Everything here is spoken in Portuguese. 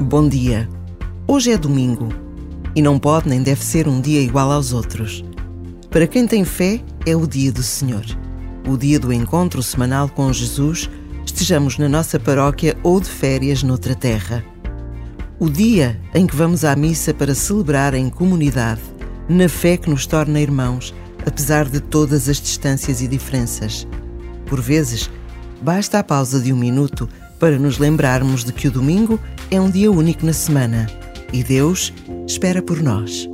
Bom dia. Hoje é domingo e não pode nem deve ser um dia igual aos outros. Para quem tem fé, é o dia do Senhor. O dia do encontro semanal com Jesus, estejamos na nossa paróquia ou de férias noutra terra. O dia em que vamos à missa para celebrar em comunidade, na fé que nos torna irmãos, apesar de todas as distâncias e diferenças. Por vezes, basta a pausa de um minuto para nos lembrarmos de que o domingo é um dia único na semana e Deus espera por nós.